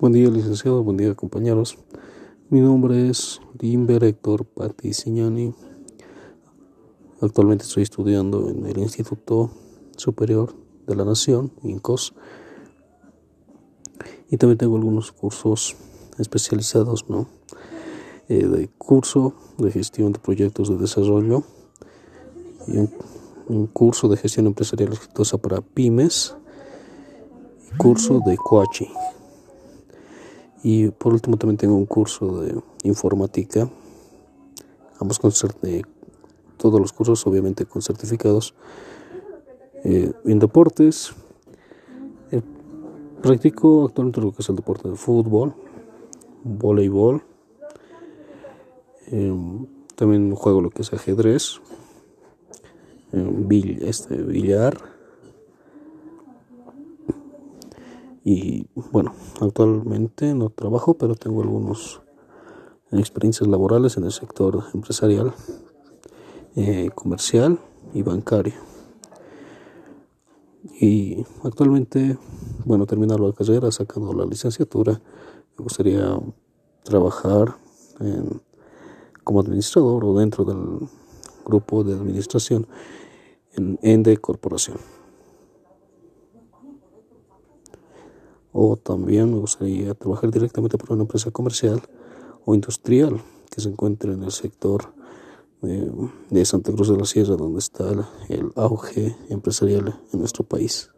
Buen día, licenciado. Buen día, compañeros. Mi nombre es Limber Héctor Paticiñani. Actualmente estoy estudiando en el Instituto Superior de la Nación, INCOS. Y también tengo algunos cursos especializados, ¿no? Eh, de curso de gestión de proyectos de desarrollo y un, curso de gestión empresarial exitosa para pymes y curso de coaching. Y por último también tengo un curso de informática, ambos con de todos los cursos obviamente con certificados. Eh, en deportes, eh, practico actualmente lo que es el deporte de fútbol, voleibol, eh, también juego lo que es ajedrez, este, billar Y bueno, actualmente no trabajo, pero tengo algunas experiencias laborales en el sector empresarial, eh, comercial y bancario. Y actualmente, bueno, terminando la carrera, sacando la licenciatura, me gustaría trabajar como administrador o dentro del grupo de administración en Ende Corporación. O también me gustaría trabajar directamente para una empresa comercial o industrial que se encuentre en el sector de, Santa Cruz de la Sierra, donde está el auge empresarial en nuestro país.